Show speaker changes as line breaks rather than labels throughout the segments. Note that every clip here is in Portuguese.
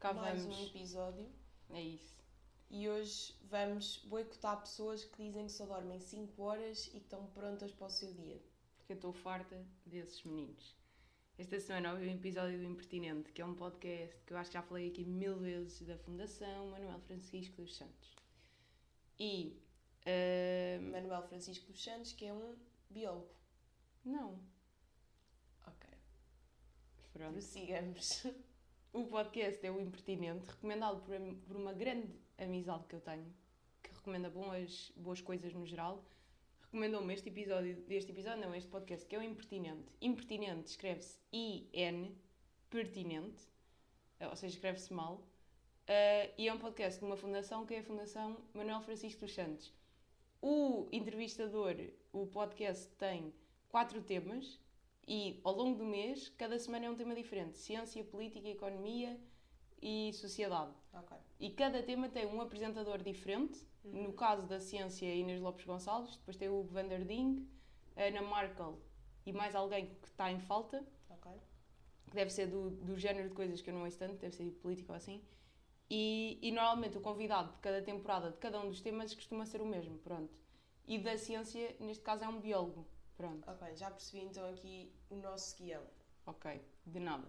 Cá
mais
vamos.
um episódio
É isso.
e hoje vamos boicotar pessoas que dizem que só dormem 5 horas e que estão prontas para o seu dia.
Porque eu estou farta desses meninos. Esta semana houve um episódio do Impertinente, que é um podcast que eu acho que já falei aqui mil vezes da Fundação Manuel Francisco dos Santos. E. ahm,
Manuel Francisco dos Santos, que é um biólogo.
não.
Ok,
Pronto.
prossigamos.
O podcast é o Impertinente, recomendado por, por uma grande amizade que eu tenho, que recomenda boas, boas coisas no geral. Recomendou-me este episódio, este episódio não, este podcast, que é o Impertinente. Impertinente escreve-se I-N, pertinente, ou seja, escreve-se mal. Eh, e é um podcast de uma fundação que é a Fundação Manuel Francisco dos Santos. O entrevistador, o podcast tem quatro temas e ao longo do mês, cada semana é um tema diferente: ciência, política, economia e sociedade.
ok.
E cada tema tem um apresentador diferente. No caso da ciência, Inês Lopes Gonçalves, depois tem o Vander Ding, a Ana Markel e mais alguém que está em falta,
Ok.
que deve ser do, do género de coisas que eu não ouço tanto, deve ser política ou assim. E, e normalmente o convidado de cada temporada, de cada um dos temas, costuma ser o mesmo, pronto. E da ciência, neste caso, é um biólogo, pronto.
Ok, já percebi então aqui o nosso guião.
Ok, de nada.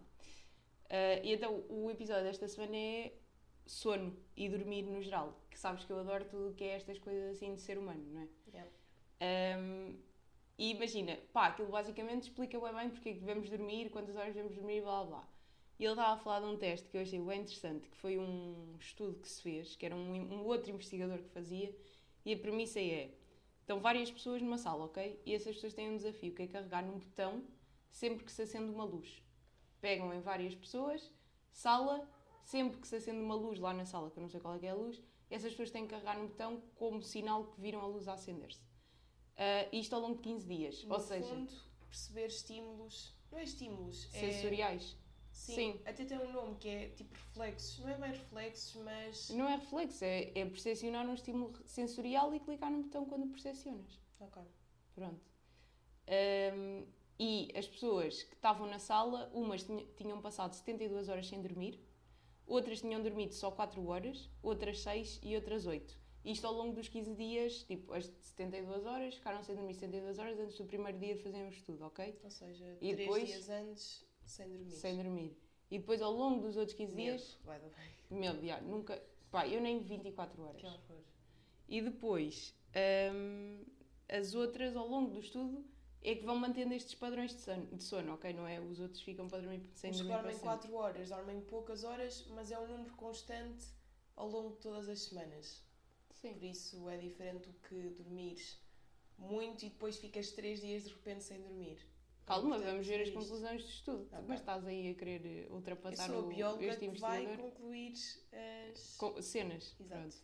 Ah, e então o episódio desta semana é sono e dormir no geral. Que sabes que eu adoro tudo o que é estas coisas assim de ser humano, não é?
Yeah.
Ahm, e imagina, pá, aquilo basicamente explica bem bem porque é que devemos dormir, quantas horas devemos dormir, blá blá. E ele estava a falar de um teste que eu achei bem interessante, que foi um estudo que se fez, que era um, um outro investigador que fazia, e a premissa é: estão várias pessoas numa sala, ok? E essas pessoas têm um desafio, que é carregar num botão sempre que se acende uma luz. Pegam em várias pessoas, sala, sempre que se acende uma luz lá na sala, que eu não sei qual é é a luz, essas pessoas têm que carregar no botão como sinal que viram a luz a acender-se. Ah, isto ao longo de 15 dias,
No
ou seja,
fundo, perceber estímulos. Não é estímulos, é. Sim,
Sim.
Até tem um nome que é tipo reflexos. Não é bem reflexos, mas.
Não é reflexo, é, é percepcionar um estímulo sensorial e clicar no botão quando percepcionas.
Ok.
Pronto. Ahm, e as pessoas que estavam na sala, umas tinha- tinham passado 72 horas sem dormir, outras tinham dormido só 4 horas, outras 6 e outras 8. Isto ao longo dos 15 dias, tipo, as de 72 horas, ficaram sem dormir 72 horas antes do primeiro dia de fazermos tudo, ok?
Ou seja,
E
três
depois-
dias antes sem dormir.
Sem dormir. E depois ao longo dos outros 15 dias,
Vai
meu, já, nunca. Pá, eu nem 24 horas.
Que horror.
E depois, hum, as outras, ao longo do estudo, é que vão mantendo estes padrões de sono, de sono, ok? Não é? Os outros ficam para dormir sem dormir
dormem
sempre.
4 horas, dormem poucas horas, mas é um número constante ao longo de todas as semanas.
Sim.
Por isso é diferente do que dormires muito e depois ficas 3 dias de repente sem dormir.
Calma,
Portanto,
vamos ver as conclusões do estudo.
Ok.
Mas estás aí a querer eh,
Eu
ultrapassar
sou a
o,
bióloga
este
que vai
investigador.
concluir as.
Com- cenas.
Exato.
Pronto.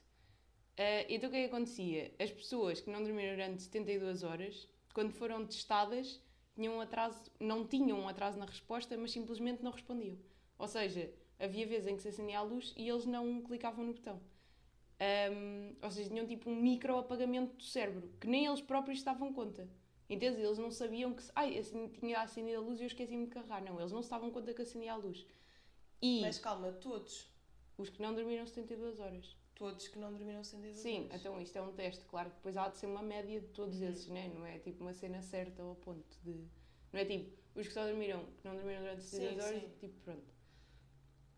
Ah, então o que é que acontecia? As pessoas que não dormiram durante 72 horas, quando foram testadas, tinham um atraso, não tinham um atraso na resposta, mas simplesmente não respondiam. Ou seja, havia vezes em que se acendia a luz e eles não clicavam no botão. Ahm, ou seja, tinham tipo um micro apagamento do cérebro, que nem eles próprios se davam conta. Entendes? Eles não sabiam que. Ai, assim, tinha acendido a luz e eu esqueci-me de carregar. Não, eles não se davam conta que acendia a luz. E
Mas calma, todos.
os que não dormiram 72 horas.
Todos que não dormiram sem dedos.
Sim, então isto é um teste, claro que depois há de ser uma média de todos
Uhum.
esses, né? não é tipo uma cena certa ao ponto de. Não é tipo, os que só dormiram, que não dormiram durante 72
Sim,
horas,
sim.
tipo, pronto.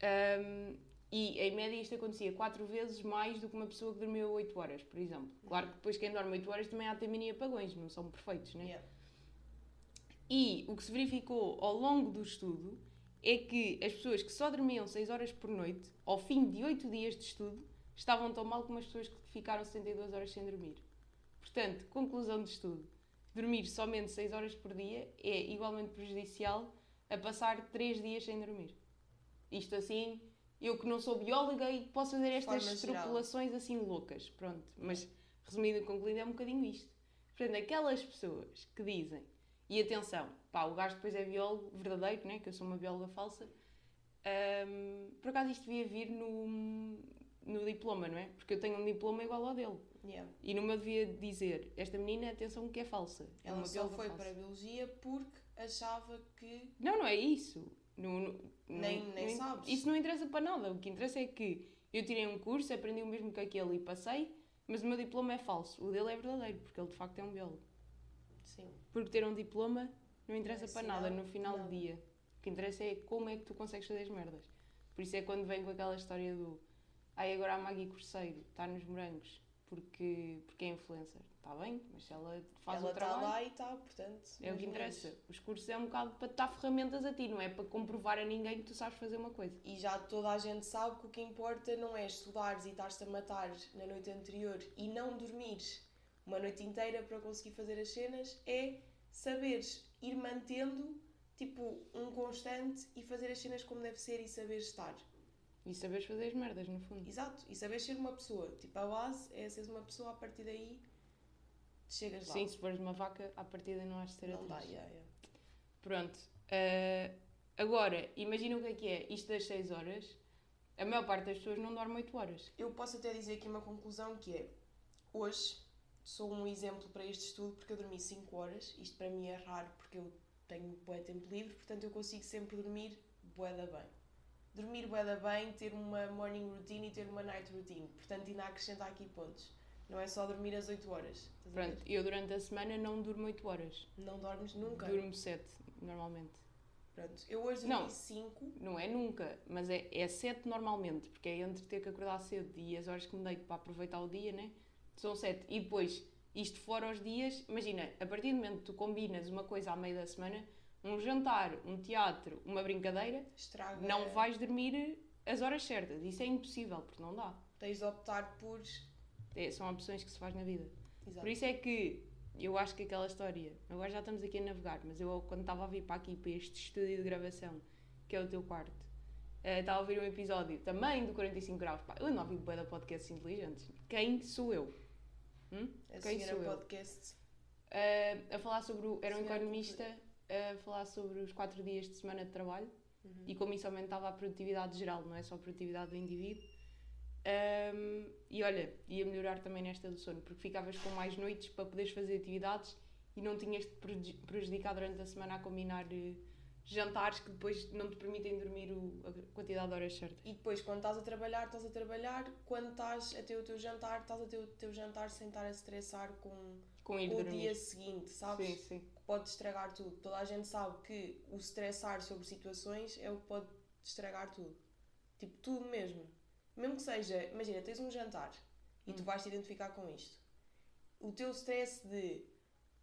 Ahm, e em média isto acontecia 4 vezes mais do que uma pessoa que dormiu 8 horas, por exemplo. Claro que depois quem dorme 8 horas também há de mini apagões, não são perfeitos, né?
Yeah.
E o que se verificou ao longo do estudo é que as pessoas que só dormiam 6 horas por noite, ao fim de 8 dias de estudo, estavam tão mal como as pessoas que ficaram 72 horas sem dormir. Portanto, conclusão do estudo: dormir somente 6 horas por dia é igualmente prejudicial a passar 3 dias sem dormir. Isto assim, eu que não sou bióloga e posso fazer estas extrapolações assim loucas, pronto. Mas, resumindo e concluindo, é um bocadinho isto. Portanto, aquelas pessoas que dizem, e atenção, pá, o gajo depois é biólogo verdadeiro, né? que eu sou uma bióloga falsa, hum, por acaso isto devia vir no, no diploma, não é? Porque eu tenho um diploma igual ao dele.
Yeah.
E no meu devia dizer, esta menina, atenção que é falsa. É
Ela
uma
só foi
falsa.
para a biologia porque achava que.
Não, não é isso. No, no-
Nem-
no-
nem sabes.
Isso não interessa para nada. O que interessa é que eu tirei um curso, aprendi o mesmo que aquele e passei, mas o meu diploma é falso. O dele é verdadeiro, porque ele de facto é um biólogo.
Sim.
Porque ter um diploma não interessa
É
para nada no final
nada.
do dia. O que interessa é como é que tu consegues fazer as merdas. Por isso é quando vem com aquela história do ai agora a Maggie Corseiro está nos morangos porque, porque é influencer. Está bem, mas ela faz
Ela
o
está
trabalho.
lá e está, portanto.
É o que interessa.
menos.
Os cursos é um bocado para te dar ferramentas a ti, não é para comprovar a ninguém que tu sabes fazer uma coisa.
E já toda a gente sabe que o que importa não é estudares e estares-te a matar na noite anterior e não dormires uma noite inteira para conseguir fazer as cenas, é saberes ir mantendo tipo um constante e fazer as cenas como deve ser e saberes estar.
E saberes fazer as merdas, no fundo.
Exato, e saberes ser uma pessoa. Tipo, a base é seres uma pessoa, a partir daí chegas lá.
Sim, se fores uma vaca, à partida não has de ser
não dá,
atriz.
yeah, yeah.
Pronto. Ah, agora, imagina o que é que é isto das 6 horas. A maior parte das pessoas não dorme 8 horas.
Eu posso até dizer aqui uma conclusão que é hoje sou um exemplo para este estudo porque eu dormi 5 horas. Isto para mim é raro porque eu tenho bué tempo livre, portanto eu consigo sempre dormir bué da bem. Dormir bué da bem, ter uma morning routine e ter uma night routine. Portanto, ainda acrescenta aqui pontos. Não é só dormir às 8 horas.
Pronto, eu durante a semana não durmo 8 horas.
Não dormes nunca.
Durmo 7, normalmente.
Pronto. Eu hoje
Não.
dormi 5.
Não é nunca, mas é, é 7 normalmente, porque é entre ter que acordar cedo e as horas que me deito para aproveitar o dia, né? São 7. E depois, isto fora os dias, imagina, a partir do momento que tu combinas uma coisa à meio da semana, um jantar, um teatro, uma brincadeira,
Estraga.
não vais dormir as horas certas. Isso é impossível, porque não dá.
Tens de optar por.
É, são opções que se faz na vida.
Exato.
Por isso é que eu acho que aquela história, agora já estamos aqui a navegar, mas eu quando estava a vir para aqui, para este estúdio de gravação, que é o teu quarto, eh, estava a ouvir um episódio também do 45 graus. Pá, eu ando a ouvir bué da podcasts inteligentes. Quem sou eu? Hum?
A
Quem sou eu?
podcast.
Eh, a falar sobre o, era um economista a falar sobre os 4 dias de semana de trabalho
Uhum.
e como isso aumentava a produtividade geral, não é só a produtividade do indivíduo. Ahm, e olha, ia melhorar também nesta do sono, porque ficavas com mais noites para poderes fazer atividades e não tinhas de preju- prejudicar durante a semana a combinar eh, jantares que depois não te permitem dormir o- a quantidade de horas certas.
E depois, quando estás a trabalhar, estás a trabalhar. Quando estás a ter o teu jantar, estás a ter o teu jantar sem estar a estressar com,
Com
com o dia seguinte, sabes?
Sim, sim.
Que pode estragar tudo. Toda a gente sabe que o estressar sobre situações é o que pode estragar tudo. Tipo, tudo mesmo. Mesmo que seja, imagina, tens um jantar e tu
Hum.
vais te identificar com isto. O teu stress de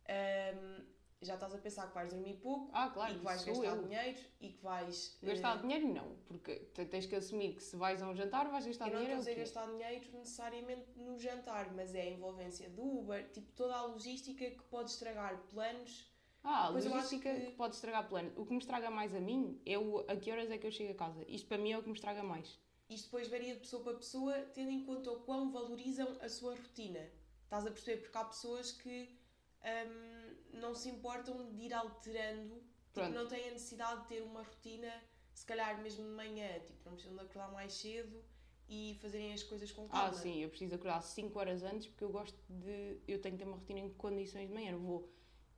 ahm, já estás a pensar que vais dormir pouco
Ah, claro,
e que vais gastar
eu.
dinheiro e que vais.
Gastar dinheiro não, porque te- tens que assumir que se vais a um jantar vais gastar
Eu não
dinheiro.
estou a
é
dizer gastar dinheiro necessariamente no jantar, mas é a envolvência do Uber, tipo toda a logística que pode estragar planos.
Ah,
Pois
logística
que-
que... pode estragar plano. O que me estraga mais a mim é o, a que horas é que eu chego a casa. Isto para mim é o que me estraga mais.
Isto depois varia de pessoa para pessoa, tendo em conta o quão valorizam a sua rotina. Estás a perceber? Porque há pessoas que hum, não se importam de ir alterando, tipo, não têm a necessidade de ter uma rotina, se calhar mesmo de manhã, tipo, não precisam de acordar mais cedo e fazerem as coisas com calma.
Ah, sim, eu preciso acordar 5 horas antes porque eu gosto de. Eu tenho que ter uma rotina em condições de manhã. Eu vou.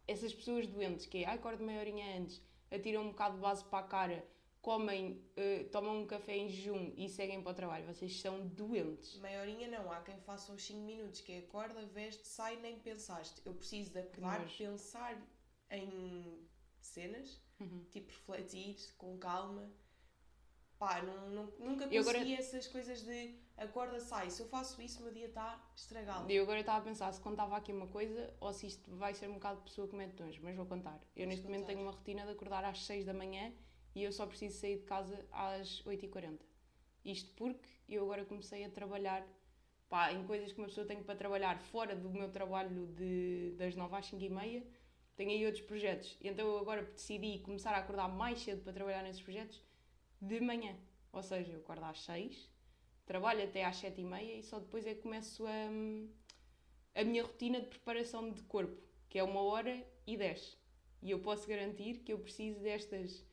Essas pessoas doentes que é, ah, acordo meia horinha antes, atiram um bocado de base para a cara, comem, eh, tomam um café em jejum e seguem para o trabalho. Vocês são doentes.
Meia horinha não, há quem faça os 5 minutos, que é acorda, veste, sai, nem pensaste. Eu preciso de acordar, pensar em cenas,
Uhum.
tipo refletir com calma. Pá, não, não- nunca
Eu agora-
consegui essas coisas de acorda, sai. Se eu faço isso, o meu dia está estragado.
E eu agora estava a pensar se contava aqui uma coisa ou se isto vai ser um bocado de pessoa que mete tons, mas vou contar. Eu
Podes
neste momento
contar.
tenho uma rotina de acordar às 6 da manhã e eu só preciso sair de casa às 8h40. Isto porque eu agora comecei a trabalhar pá, em coisas que uma pessoa tem para trabalhar fora do meu trabalho de, das 9 às 5 e meia. Tenho aí outros projetos. Então eu agora decidi começar a acordar mais cedo para trabalhar nesses projetos de manhã. Ou seja, eu acordo às 6, trabalho até às 7 e meia e só depois é que começo a, a minha rotina de preparação de corpo, que é uma hora e 10. E eu posso garantir que eu preciso destas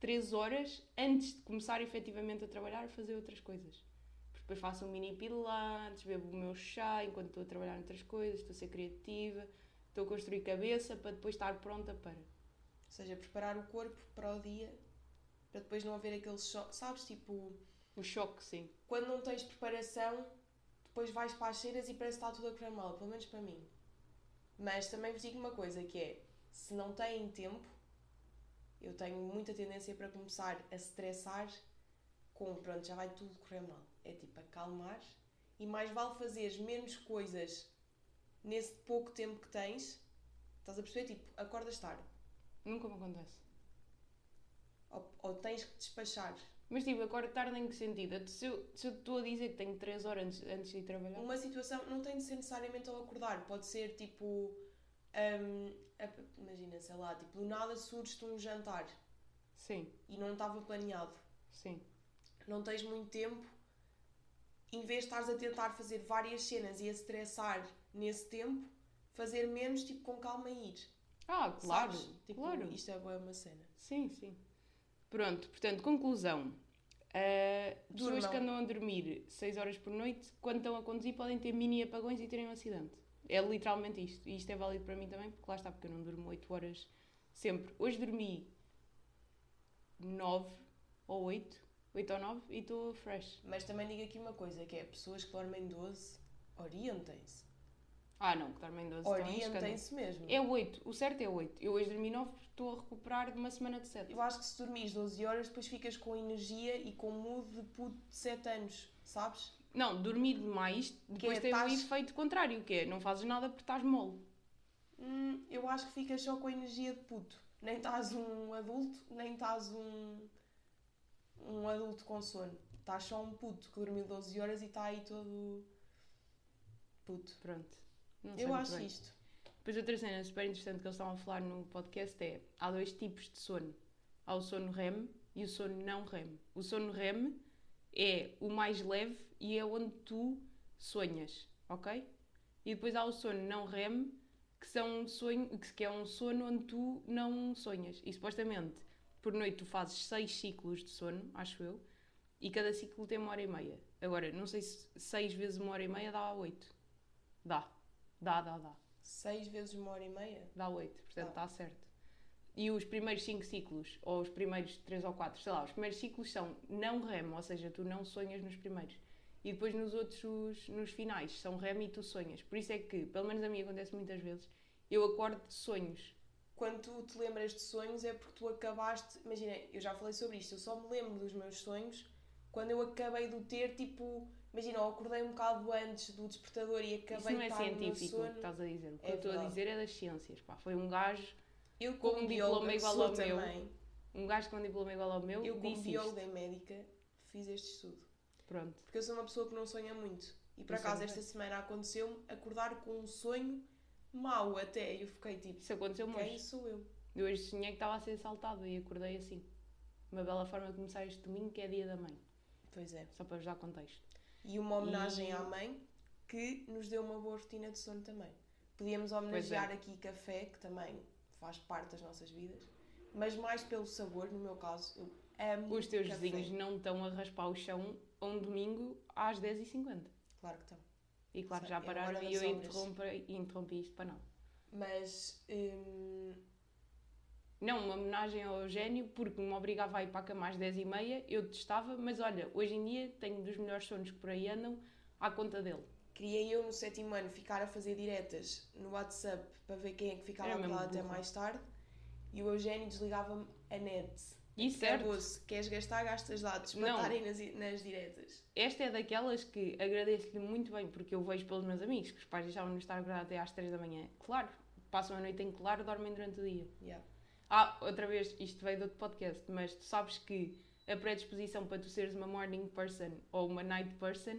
3 horas antes de começar efetivamente a trabalhar a fazer outras coisas. Porque depois faço um mini pilates, bebo o meu chá enquanto estou a trabalhar noutras coisas, estou a ser criativa, estou a construir cabeça para depois estar pronta para.
Ou seja, preparar o corpo para o dia para depois não haver aquele choque, sabes? Tipo,
O choque, sim.
quando não tens preparação, depois vais para as cheiras e parece que está tudo a correr mal, pelo menos para mim. Mas também vos digo uma coisa, que é, se não têm tempo, eu tenho muita tendência para começar a estressar com, pronto, já vai tudo correr mal. É tipo, acalmar e mais vale fazeres menos coisas nesse pouco tempo que tens. Estás a perceber? Tipo, acordas tarde.
Nunca me acontece.
Ou, ou tens que despachar.
Mas tipo, agora tarde em que sentido? Se eu se eu estou a dizer que tenho 3 horas antes, antes de ir trabalhar.
Uma situação não tem de ser necessariamente ao acordar, pode ser tipo. A- imagina, sei lá, tipo, do nada surge-te um jantar
Sim,
e não estava planeado.
sim.
Não tens muito tempo, em vez de estares a tentar fazer várias cenas e a estressar nesse tempo, fazer menos, tipo, com calma e ir.
Ah, claro?
Tipo,
claro.
Isto é boa uma cena.
Sim, sim. Pronto, portanto, conclusão. Uh, pessoas que andam a dormir 6 horas por noite, quando estão a conduzir, podem ter mini apagões e terem um acidente. É literalmente isto. E isto é válido para mim também, porque lá está, porque eu não durmo 8 horas sempre. Hoje dormi 9 ou 8, 8 ou 9 e estou fresh.
Mas também digo aqui uma coisa, que é pessoas que dormem 12, orientem-se.
Ah, não, que dormem 12 também é escândalo.
Orientem-se mesmo.
É 8, o certo é 8. Eu hoje dormi 9 porque estou a recuperar de uma semana de 7.
Eu acho que se dormires 12 horas, depois ficas com energia e com mood de puto de 7 anos, sabes?
Não, dormir demais depois
é,
tem um
estás-
efeito contrário, que é não fazes nada porque estás mole.
Hum, eu acho que ficas só com a energia de puto. Nem estás um adulto, nem estás um, um adulto com sono. Estás só um puto que dormiu 12 horas e está aí todo puto.
Pronto.
Eu acho
bem.
isto.
Depois outra cena super interessante que eles estavam a falar no podcast é há dois tipos de sono. Há o sono REM e o sono não REM. O sono REM é o mais leve e é onde tu sonhas, ok? E depois há o sono não REM, que, são um sonho, que é um sono onde tu não sonhas. E supostamente, por noite tu fazes seis ciclos de sono, acho eu, e cada ciclo tem uma hora e meia. Agora, não sei se seis vezes uma hora e meia dá oito. Dá. Dá, dá, dá.
6 vezes uma hora e meia?
Dá 8, portanto
Tá.
está certo. E os primeiros 5 ciclos, ou os primeiros 3 ou 4, sei lá, os primeiros ciclos são não REM, ou seja, tu não sonhas nos primeiros. E depois nos outros, os- nos finais, são REM e tu sonhas. Por isso é que, pelo menos a mim acontece muitas vezes, eu acordo de sonhos.
Quando tu te lembras de sonhos é porque tu acabaste. Imagina, eu já falei sobre isto, eu só me lembro dos meus sonhos quando eu acabei de ter, tipo. Imagina, eu acordei um bocado antes do despertador e acabei
Isso não é científico o que
sono.
estás a dizer. O que
É
eu estou a dizer é das ciências. Pá. Foi um gajo,
Eu,
Com um diploma igual ao meu,
também,
um gajo com um diploma igual ao meu,
eu como bióloga e médica fiz este estudo.
Pronto.
Porque eu sou uma pessoa que não sonha muito. E por
é
acaso esta semana aconteceu-me acordar com um sonho mau até. E eu fiquei tipo,
Isso aconteceu
quem
hoje.
sou eu?
Eu hoje sonhei que estava a ser assaltado e acordei assim. Uma bela forma de começar este domingo, que é dia da mãe.
Pois é.
Só para vos dar contexto.
E uma homenagem
E-
à mãe que nos deu uma boa rotina de sono também. Podíamos homenagear
é.
aqui café, que também faz parte das nossas vidas, mas mais pelo sabor, no meu caso, eu amo
Os teus
café.
vizinhos não estão a raspar o chão a um domingo às 10h50.
Claro que estão.
E claro,
Sim,
já
é
pararam e eu interrompi, interrompi isto para não.
Mas hum,
Não, uma homenagem ao Eugénio, porque me obrigava a ir para a cama às 10h30, eu testava, mas olha, hoje em dia tenho dos melhores sonos que por aí andam à conta dele.
queria eu no sétimo ano ficar a fazer diretas no WhatsApp para ver quem é que ficava acordado até mais tarde e o Eugénio desligava-me a net.
E certo,
Acabou-se. Queres gastar, gastas
Não.
estarem nas, nas diretas.
esta é daquelas que agradeço-lhe muito bem, porque eu vejo pelos meus amigos que os pais deixavam-nos estar acordados até às 3 da manhã. Claro, passam a noite em claro, dormem durante o dia.
Yeah.
Ah, outra vez, isto veio de outro podcast, mas tu sabes que a predisposição para tu seres uma morning person ou uma night person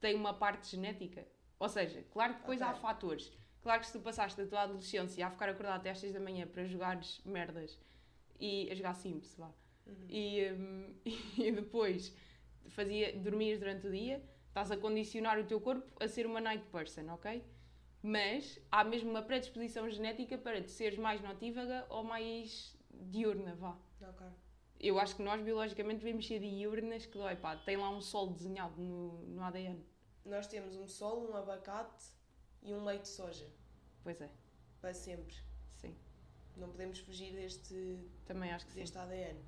tem uma parte genética. Ou seja, claro que depois
Ok.
há fatores. Claro que se tu passaste a tua adolescência a ficar acordado até às 6 da manhã para jogares merdas e a jogar Sims, vá.
Uhum.
E, hum, e depois fazia dormir durante o dia, estás a condicionar o teu corpo a ser uma night person, ok? Mas há mesmo uma predisposição genética para tu seres mais notívaga ou mais diurna, vá.
Ok.
Eu acho que nós biologicamente devemos ser diurnas, que dói, pá, tem lá um sol desenhado no, no ADN.
Nós temos um sol, um abacate e um leite de soja.
Pois é,
Para sempre.
sim.
Não podemos fugir deste,
Também acho que sim.
deste ADN.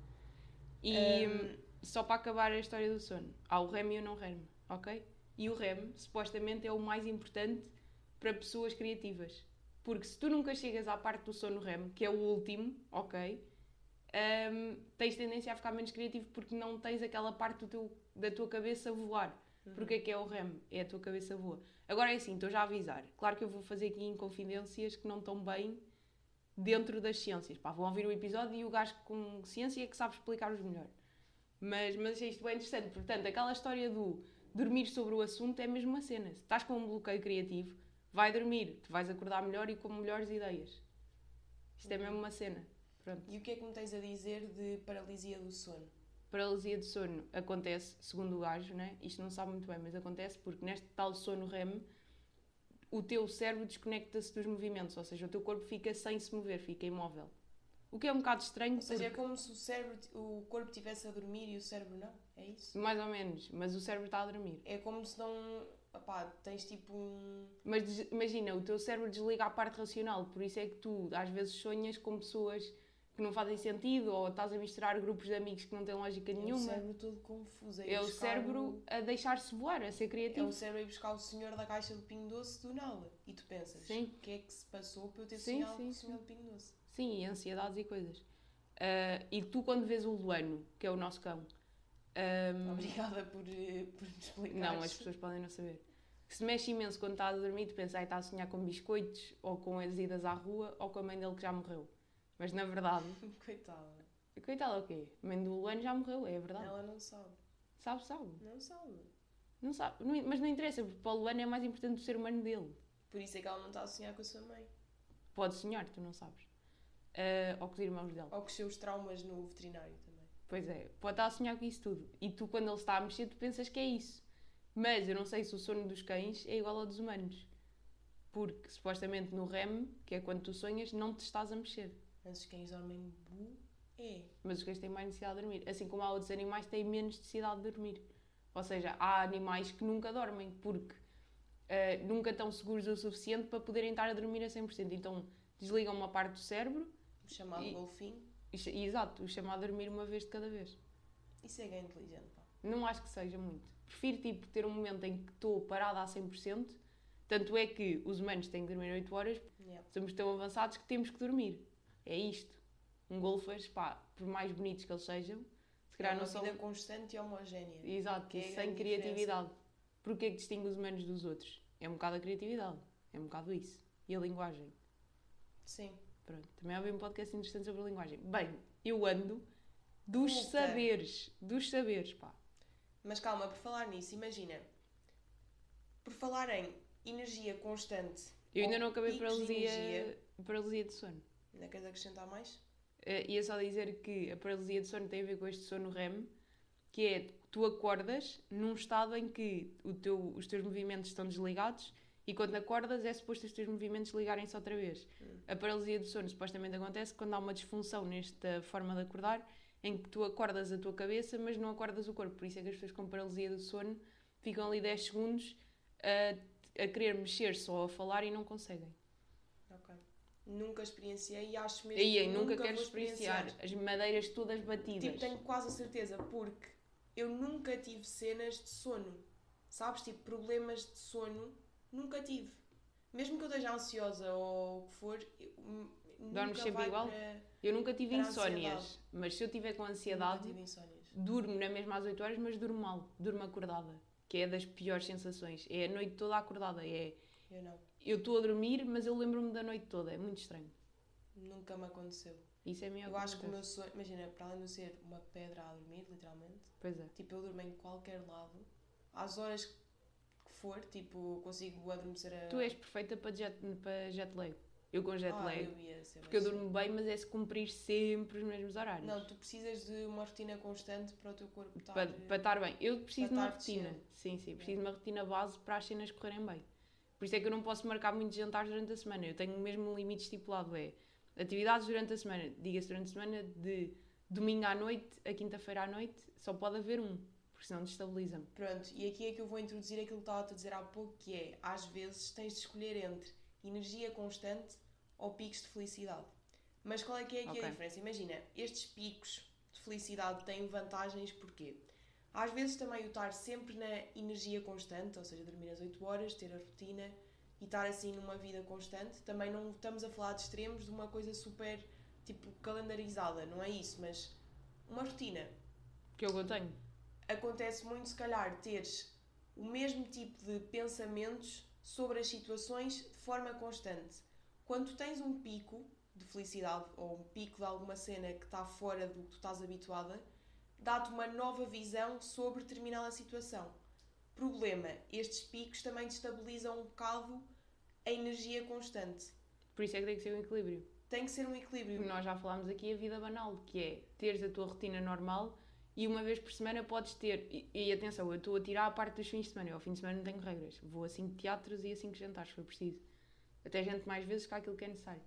E
Um,
só para acabar a história do sono, há o REM e o não REM, ok? E o REM, supostamente, é o mais importante para pessoas criativas. Porque se tu nunca chegas à parte do sono REM, que é o último, ok? hum, tens tendência a ficar menos criativo porque não tens aquela parte do teu- da tua cabeça a voar. Porque é que é o REM? É a tua cabeça voa. Agora é assim, estou já a avisar. Claro que eu vou fazer aqui inconfidências que não estão bem dentro das ciências. Pá, vão ouvir o episódio e o gajo com ciência é que sabe explicar-vos melhor. Mas, mas achei isto bem interessante. Portanto, aquela história do dormir sobre o assunto é mesmo uma cena. Se estás com um bloqueio criativo, vai dormir. Tu vais acordar melhor e com melhores ideias. Isto é mesmo uma cena. Pronto.
E o que é que me tens a dizer de paralisia do sono?
Paralisia de sono acontece, segundo o gajo, né? isto não sabe muito bem, mas acontece porque neste tal sono REM o teu cérebro desconecta-se dos movimentos, ou seja, o teu corpo fica sem se mover, fica imóvel. O que é um bocado estranho,
Ou seja, é
porque-
como se o, cérebro, o corpo estivesse a dormir e o cérebro não? É isso?
mais ou menos, mas o cérebro está a dormir.
É como se não. Opá, tens tipo um.
Mas imagina, o teu cérebro desliga a parte racional, por isso é que tu às vezes sonhas com pessoas que não fazem sentido ou estás a misturar grupos de amigos que não têm lógica
É o
nenhuma.
cérebro todo confuso. ir
É o cérebro a deixar-se voar, a ser
É
criativo.
o cérebro a ir buscar o senhor da caixa de pingo doce do nada. E tu pensas,
Sim.
o que é que se passou para eu ter
Sim,
sonhado
sim,
com o senhor de pingo doce?
Sim, e ansiedades e coisas. Ah, e tu, quando vês o Luano, que é o nosso cão, ahm,
Obrigada por, eh, por me explicar.
não, as pessoas podem não saber, que se mexe imenso quando está a dormir, tu pensas, ai, está a sonhar com biscoitos, ou com as idas à rua, ou com a mãe dele que já morreu. Mas na verdade,
Coitada.
coitada, o quê? A mãe do Luano já morreu, é verdade.
Ela não sabe.
Sabe, sabe.
Não sabe.
Não sabe. Não- mas não interessa, porque para o Luano é mais importante o ser humano dele.
Por isso é que ela não está a sonhar com a sua mãe.
Pode sonhar, tu não sabes. Ah, ou com os irmãos dele.
Ou com os seus traumas no veterinário também.
Pois é, pode estar a sonhar com isso tudo. E tu, quando ele está a mexer, tu pensas que é isso. Mas eu não sei se o sono dos cães é igual ao dos humanos. Porque supostamente no REM, que é quando tu sonhas, não te estás a mexer.
Mas os cães dormem bu é.
Mas os cães têm mais necessidade de dormir. Assim como há outros animais que têm menos necessidade de dormir. Ou seja, há animais que nunca dormem porque ah, nunca estão seguros o suficiente para poderem estar a dormir a 100%. Então desligam uma parte do cérebro
O chamado
E-
golfinho.
e, e exato, o chamado a dormir uma vez de cada vez.
Isso é que é inteligente, pá.
Não acho que seja muito. Prefiro tipo, ter um momento em que estou parada a 100%. Tanto é que os humanos têm que dormir 8 horas,
Yeah.
somos tão avançados que temos que dormir. É isto. Um golfers, pá, por mais bonitos que eles sejam, se
É
calhar
uma
não são.
vida constante e homogénea.
Exato,
que é a
sem criatividade. Porquê é que distingue os humanos dos outros? É um bocado a criatividade. É um bocado isso. E a linguagem.
Sim.
Pronto. Também há um podcast interessante sobre a linguagem. Bem, eu ando dos
Culta.
saberes. Dos saberes, pá.
Mas calma, por falar nisso, imagina. Por falar em energia constante.
Eu ainda não acabei paralisia,
energia,
paralisia de sono.
Ainda queres acrescentar mais?
Uh, ia só dizer que a paralisia de sono tem a ver com este sono REM, que é tu acordas num estado em que o teu, os teus movimentos estão desligados e quando acordas é suposto os teus movimentos ligarem-se outra vez.
Hum.
A paralisia do sono supostamente acontece quando há uma disfunção nesta forma de acordar em que tu acordas a tua cabeça mas não acordas o corpo. Por isso é que as pessoas com paralisia do sono ficam ali 10 segundos a, a querer mexer só a falar e não conseguem.
Nunca experienciei e acho mesmo
Aí,
que
eu nunca quero experienciar as madeiras todas batidas.
Tipo, tenho quase a certeza, porque eu nunca tive cenas de sono. Sabes? Tipo, problemas de sono, nunca tive. Mesmo que eu esteja ansiosa ou o que for, eu, hum,
Dormes
nunca
sempre igual?
para-
Eu nunca tive insónias,
ansiedade.
mas se eu tiver com
Nunca
ansiedade, durmo na mesma às 8 horas, mas durmo mal, durmo acordada, que é das piores sensações. É a noite toda acordada, é
Eu não.
Eu estou a dormir, mas eu lembro-me da noite toda, é muito estranho.
Nunca me aconteceu.
Isso é a minha
Eu acho que o meu sonho, imagina, para além de eu ser uma pedra a dormir, literalmente,
Pois é.
tipo, eu durmo em qualquer lado, às horas que for, tipo, consigo adormecer a.
Tu és perfeita para jet, para jet lag. Eu com jet
ah,
lag,
eu ia ser
porque eu durmo bem, mas é se cumprir sempre os mesmos horários.
Não, tu precisas de uma rotina constante para o teu corpo estar.
para, para estar bem. Eu preciso de uma rotina. Sim, sim, preciso de uma rotina base para as cenas correrem bem. Por isso é que eu não posso marcar muitos jantares durante a semana. Eu tenho mesmo um limite estipulado, é atividades durante a semana. Diga-se durante a semana de domingo à noite a quinta-feira à noite, só pode haver um, porque senão destabiliza-me.
Pronto, e aqui é que eu vou introduzir aquilo que estava a dizer há pouco, que é, às vezes tens de escolher entre energia constante ou picos de felicidade. Mas qual é que é aqui
Ok.
a diferença? Imagina, estes picos de felicidade tem vantagens, porquê? Às vezes também o estar sempre na energia constante, ou seja, dormir às 8 horas, ter a rotina e estar assim numa vida constante, também não estamos a falar de extremos de uma coisa super tipo calendarizada, não é isso, mas uma rotina.
Que eu tenho.
Acontece muito, se calhar, teres o mesmo tipo de pensamentos sobre as situações de forma constante. Quando tens um pico de felicidade ou um pico de alguma cena que está fora do que tu estás habituada, dá-te uma nova visão sobre determinada situação. Problema, estes picos também destabilizam um bocado a energia constante.
Por isso é que tem que ser um equilíbrio.
Tem que ser um equilíbrio.
Nós já falámos aqui a vida banal, que é teres a tua rotina normal e uma vez por semana podes ter. E, e atenção, eu estou a tirar a parte dos fins de semana. Eu ao fim de semana não tenho regras. Vou a 5 teatros e a 5 jantares, se for preciso. Até gente mais vezes que aquilo que é necessário.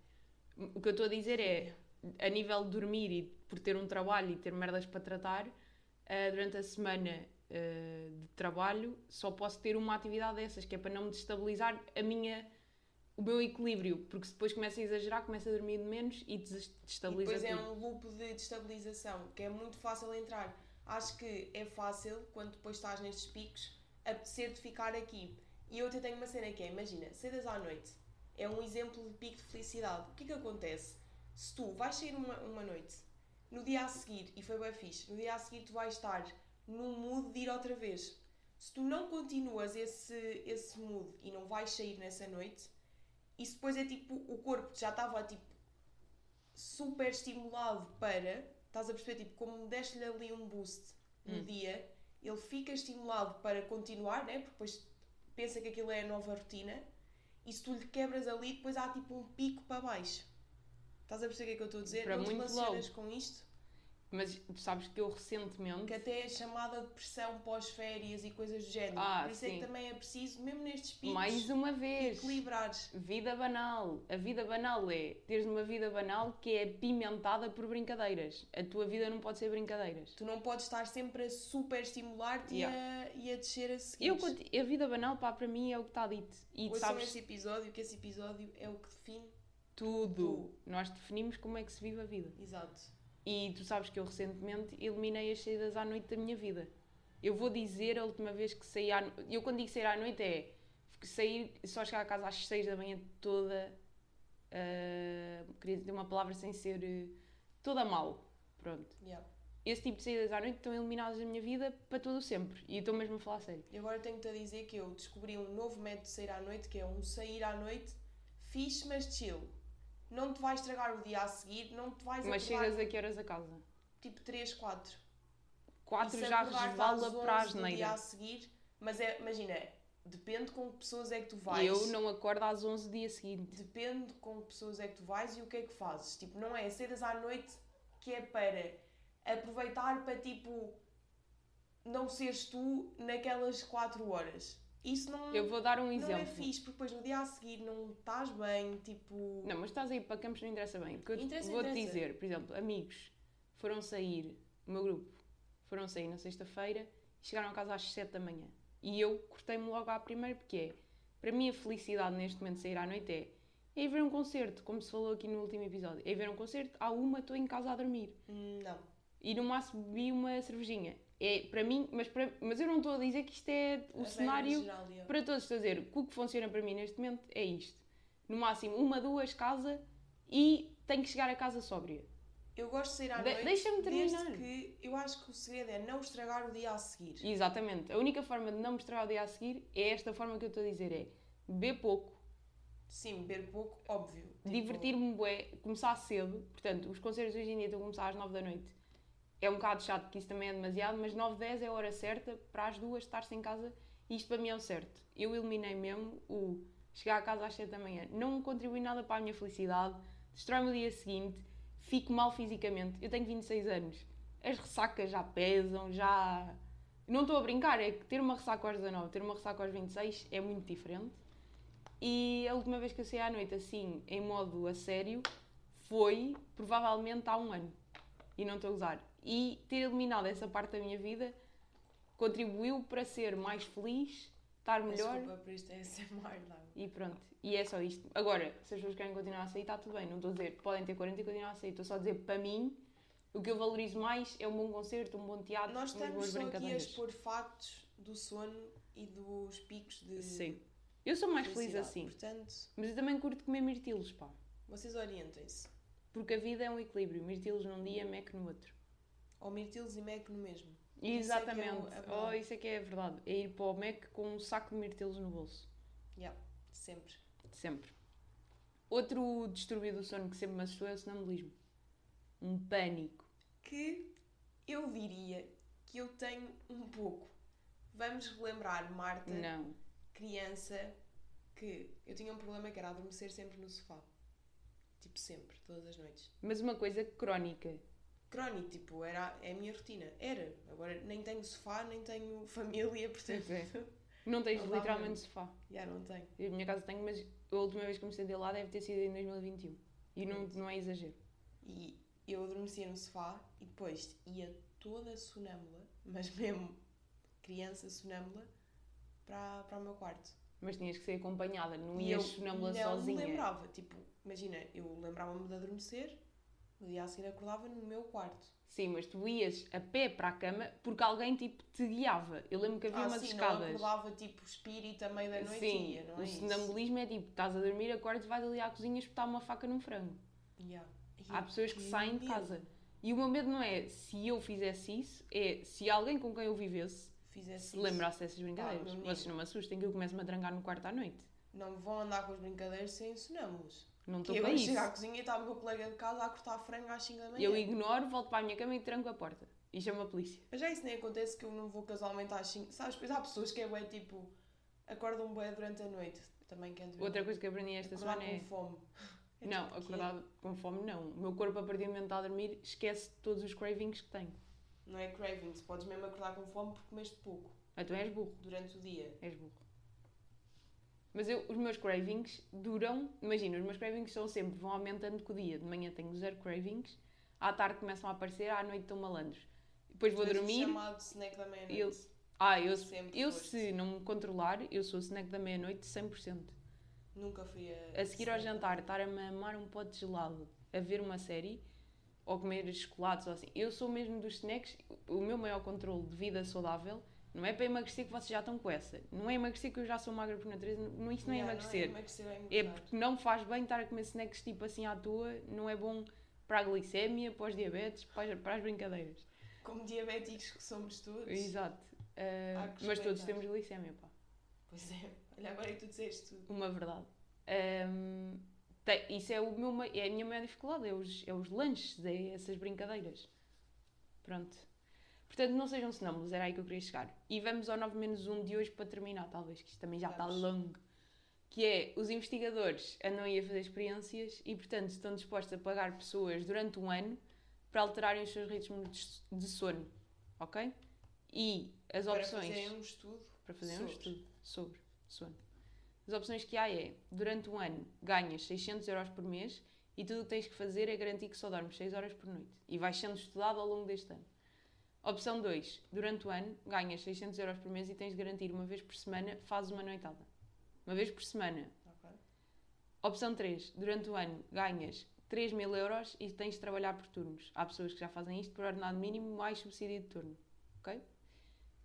O que eu estou a dizer é, a nível de dormir e por ter um trabalho e ter merdas para tratar, uh, durante a semana uh, de trabalho só posso ter uma atividade dessas, que é para não me destabilizar a minha o meu equilíbrio, porque se depois começa a exagerar, começa a dormir de menos e destabiliza
e depois é um loop de destabilização, que é muito fácil entrar. Acho que é fácil, quando depois estás nestes picos, apetecer de ficar aqui. E eu até tenho uma cena que é, imagina, cedas à noite, é um exemplo de pico de felicidade. O que é que acontece? Se tu vais sair uma, uma noite, no dia a seguir, e foi bem fixe, no dia a seguir tu vais estar num mood de ir outra vez. Se tu não continuas esse, esse mood e não vais sair nessa noite, isso depois é tipo, o corpo já estava tipo super estimulado para, estás a perceber, tipo, como deste-lhe ali um boost no
Hum.
dia, ele fica estimulado para continuar, né? Porque depois pensa que aquilo é a nova rotina, e se tu lhe quebras ali, depois há tipo um pico para baixo. Estás a perceber o que é que eu estou a dizer?
Para
não te
muito
relacionas
low.
com isto?
Mas sabes que eu recentemente.
Que até é chamada depressão pós-férias e coisas do género.
Ah,
Por isso é
sim.
que também é preciso, mesmo nestes picos,
Mais uma vez,
equilibrares.
vida banal. A vida banal é teres uma vida banal que é pimentada por brincadeiras. A tua vida não pode ser brincadeiras.
Tu não podes estar sempre a super estimular-te e, a, e a descer a seguir.
Eu, a vida banal, pá, para mim é o que está dito. E
Ouçam
sabes
esse episódio, que esse episódio é o que define
tudo. Nós definimos como é que se vive a vida.
Exato.
E tu sabes que eu recentemente eliminei as saídas à noite da minha vida. Eu vou dizer a última vez que saí à noite. Eu quando digo sair à noite é sair, só chegar a casa às 6 da manhã toda. ah, queria dizer uma palavra sem ser. eh, toda mal. Pronto.
Yeah.
Esse tipo de saídas à noite estão eliminadas da minha vida para todo sempre. E eu estou mesmo a falar sério.
E agora tenho-te a dizer que eu descobri um novo método de sair à noite, que é um sair à noite fixe, mas chill. Não te vai estragar o dia a seguir, não te vais
Mas chegas a que horas a casa?
tipo 3, 4.
4
E se
já resvala para a
11 do dia
asneira.
a seguir, mas é, imagina, depende com que pessoas é que tu vais.
Eu não acordo às 11 do dia seguinte.
Depende de com que pessoas é que tu vais e o que é que fazes. Tipo, não é cedas à noite que é para aproveitar para tipo não seres tu naquelas 4 horas. Isso não,
Eu vou dar um
não
exemplo.
é fixe, porque depois no dia a seguir não estás bem, tipo.
Não, mas estás aí para campos não interessa bem. Porque eu vou-te dizer, por exemplo, amigos foram sair, o meu grupo, foram sair na sexta-feira e chegaram a casa às 7 da manhã. E eu cortei-me logo à primeira, porque é, para mim a felicidade neste momento de sair à noite é, é ir ver um concerto, como se falou aqui no último episódio. É ir ver um concerto, à uma estou em casa a dormir.
Hum, Não.
E no máximo bebi uma cervejinha. É, para mim, mas, para, mas eu não estou a dizer que isto é o
A regra
cenário
geral,
para todos. Estou a dizer, o que funciona para mim neste momento é isto. No máximo, uma, duas, casa e tenho que chegar a casa sóbria.
Eu gosto de sair à
De-
noite.
deixa-me terminar.
que eu acho que o segredo é não estragar o dia a seguir.
Exatamente. A única forma de não mostrar o dia a seguir é esta forma que eu estou a dizer: é beber pouco,
Sim, beber pouco, óbvio. Tipo,
divertir-me bué, começar cedo. Portanto, os concertos hoje em dia estão a começar às 9 da noite. É um bocado chato, porque isso também é demasiado, mas 9, 10 é a hora certa para as duas estar-se em casa e isto para mim é o certo. Eu eliminei mesmo o chegar a casa às 7 da manhã. Não contribui nada para a minha felicidade, destrói-me o dia seguinte, fico mal fisicamente. Eu tenho 26 anos, as ressacas já pesam, já. Não estou a brincar, é que ter uma ressaca aos 19, ter uma ressaca aos 26 é muito diferente. E a última vez que eu saí à noite assim, em modo a sério, foi provavelmente há um ano. E não estou a usar. E ter eliminado essa parte da minha vida contribuiu para ser mais feliz, estar melhor
Desculpa por isto é SMR, não.
e pronto. E é só isto. Agora, se as pessoas querem continuar a sair, está tudo bem. Não estou a dizer podem ter 40 e continuar a sair. Estou só a dizer para mim, O que eu valorizo mais é um bom concerto, um bom teatro,
Nós estamos só aqui a expor factos do sono e dos picos de
Sim. Eu sou mais feliz assim.
Portanto,
Mas eu também curto comer mirtilos, pá.
vocês orientem-se.
Porque a vida é um equilíbrio. Mirtilos num dia, Mac no outro.
Ou mirtilos e Mac no mesmo. Isso é que é o-
Exatamente.
verdade.
oh, isso é que é a verdade. É ir para o Mac com um saco de mirtilos no bolso.
Yeah, sempre.
Sempre. Outro distúrbio do sono que sempre me assustou é o sonambulismo. Um pânico.
Que eu diria que eu tenho um pouco. Vamos relembrar, Marta,
Não.
criança, que eu tinha um problema que era adormecer sempre no sofá. Tipo, sempre, todas as noites.
Mas uma coisa crónica.
Crónico, tipo, era, é a minha rotina. Era. Agora nem tenho sofá, nem tenho família, portanto.
É. Não tens literalmente
mesmo.
sofá.
Já não tenho.
Eu, a minha casa tenho, mas a última vez que me sentei lá deve ter sido em 2021. E não, não é exagero.
E eu adormecia no sofá e depois ia toda sonâmbula, mas mesmo criança sonâmbula, para, para o meu quarto.
Mas tinhas que ser acompanhada, não ias
eu
sonâmbula sozinha.
me lembrava. Tipo, imagina, eu lembrava-me de adormecer, no dia a seguir acordava no meu quarto.
Sim, mas tu ias a pé para a cama porque alguém tipo te guiava. Eu lembro que havia
ah,
umas
sim,
escadas.
não acordava tipo espírito à meia da noite
Sim,
e ia, não é
o sonambulismo é tipo, estás a dormir, acordas, vais ali à cozinha espetar uma faca num frango.
Yeah.
Há pessoas que saem de casa. E o meu medo não é se eu fizesse isso, é se alguém com quem eu vivesse
Fizesse
se lembrasse dessas brincadeiras.
menino.
Vocês não me assustem que eu começo-me a trancar no quarto à noite.
Não vão andar com as brincadeiras sem sonâmbulos.
Não
Que
estou
eu
para isso.
chegar à cozinha e está o meu colega de casa a cortar frango às 5 da manhã.
Eu ignoro, volto para a minha cama e tranco a porta. E chamo a polícia.
Mas já isso nem acontece que eu não vou casualmente às 5. Sabes, depois há pessoas que é bué tipo. Acordam bué durante a noite. Também quero ver.
Outra coisa que aprendi esta
Acordar
semana é.
com fome. É
Não,
tipo,
acordar com fome não. O meu corpo, a partir do momento que está a dormir, esquece todos os cravings que tenho.
Não é cravings. Podes mesmo acordar com fome porque comeste pouco
Ah, tu és burro.
durante o dia.
És burro. Mas eu, os meus cravings duram. Imagina, os meus cravings são sempre, vão aumentando com o dia. De manhã tenho zero cravings, à tarde começam a aparecer, à noite estão malandros. Depois vou
o
dormir.
chamado snack da meia-noite.
Ah, eu,
Sempre
eu
foste.
se não me controlar, eu sou snack da meia-noite 100%.
Nunca fui a.
A seguir ao jantar, estar a mamar um pote gelado, a ver uma série, ou comer chocolates ou assim. Eu sou mesmo dos snacks, o meu maior controle de vida saudável não é para emagrecer que vocês já estão com essa. Não é emagrecer que eu já sou magra por natureza, não, isso não é
Yeah,
emagrecer.
Não é emagrecer, é
É porque não faz bem estar a comer snacks tipo assim à toa, não é bom para a glicémia, para os diabetes, para as, para as brincadeiras.
Como diabéticos que somos todos.
Exato.
Que
mas todos temos glicémia, pá.
Pois é. Olha, agora é que tu disseste tudo.
Uma verdade. Ahm, te- isso é, o meu, é a minha maior dificuldade, é os, é os lanches, é essas brincadeiras. Pronto. Portanto, não sejam sonâmbulos, era aí que eu queria chegar. E vamos ao 9 menos 1 de hoje para terminar, talvez, que isto também já está
Vamos.
longo. Que é, os investigadores andam aí a fazer experiências e, portanto, estão dispostos a pagar pessoas durante um ano para alterarem os seus ritmos de- sono. Ok? E as
Para
opções
fazerem um estudo.
para fazer um
sobre.
estudo sobre sono. As opções que há é, durante um ano ganhas 600 euros por mês e tudo o que tens que fazer é garantir que só dormes 6 horas por noite. E vais sendo estudado ao longo deste ano. Opção 2. Durante o ano ganhas 600 euros por mês e tens de garantir uma vez por semana fazes uma noitada. Uma vez por semana.
Ok.
Opção 3. Durante o ano ganhas 3 mil euros e tens de trabalhar por turnos. Há pessoas que já fazem isto por ordenado mínimo mais subsídio de turno. Ok?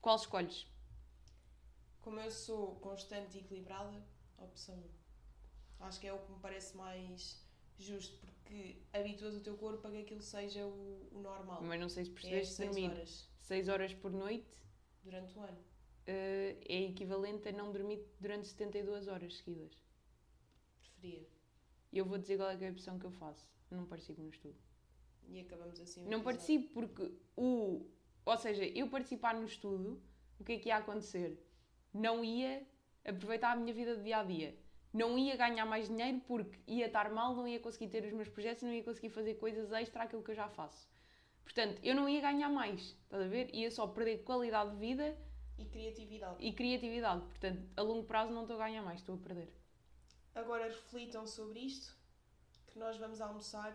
Qual escolhes?
Como eu sou constante e equilibrada, opção 1. Acho que é o que me parece mais justo, porque habituas o teu corpo a que aquilo seja o, o normal.
Mas não sei se
É
percebeste
6
dormir
horas
6 horas por noite
durante o ano.
eh, é equivalente a não dormir durante 72 horas seguidas.
Preferia.
Eu vou dizer qual é, é a opção que eu faço. Não participo no estudo.
E acabamos assim.
Não
episódio.
participo porque o. Ou seja, eu participar no estudo, o que é que ia acontecer? Não ia aproveitar a minha vida de dia a dia. Não ia ganhar mais dinheiro porque ia estar mal, não ia conseguir ter os meus projetos, não ia conseguir fazer coisas extra àquilo que eu já faço. Portanto, eu não ia ganhar mais, estás a ver? Ia só perder qualidade de vida
E criatividade.
e criatividade. Portanto, a longo prazo não estou a ganhar mais, estou a perder.
Agora reflitam sobre isto, que nós vamos almoçar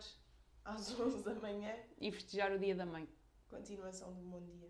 às 11 da manhã.
E festejar o dia da mãe.
Continuação do bom dia.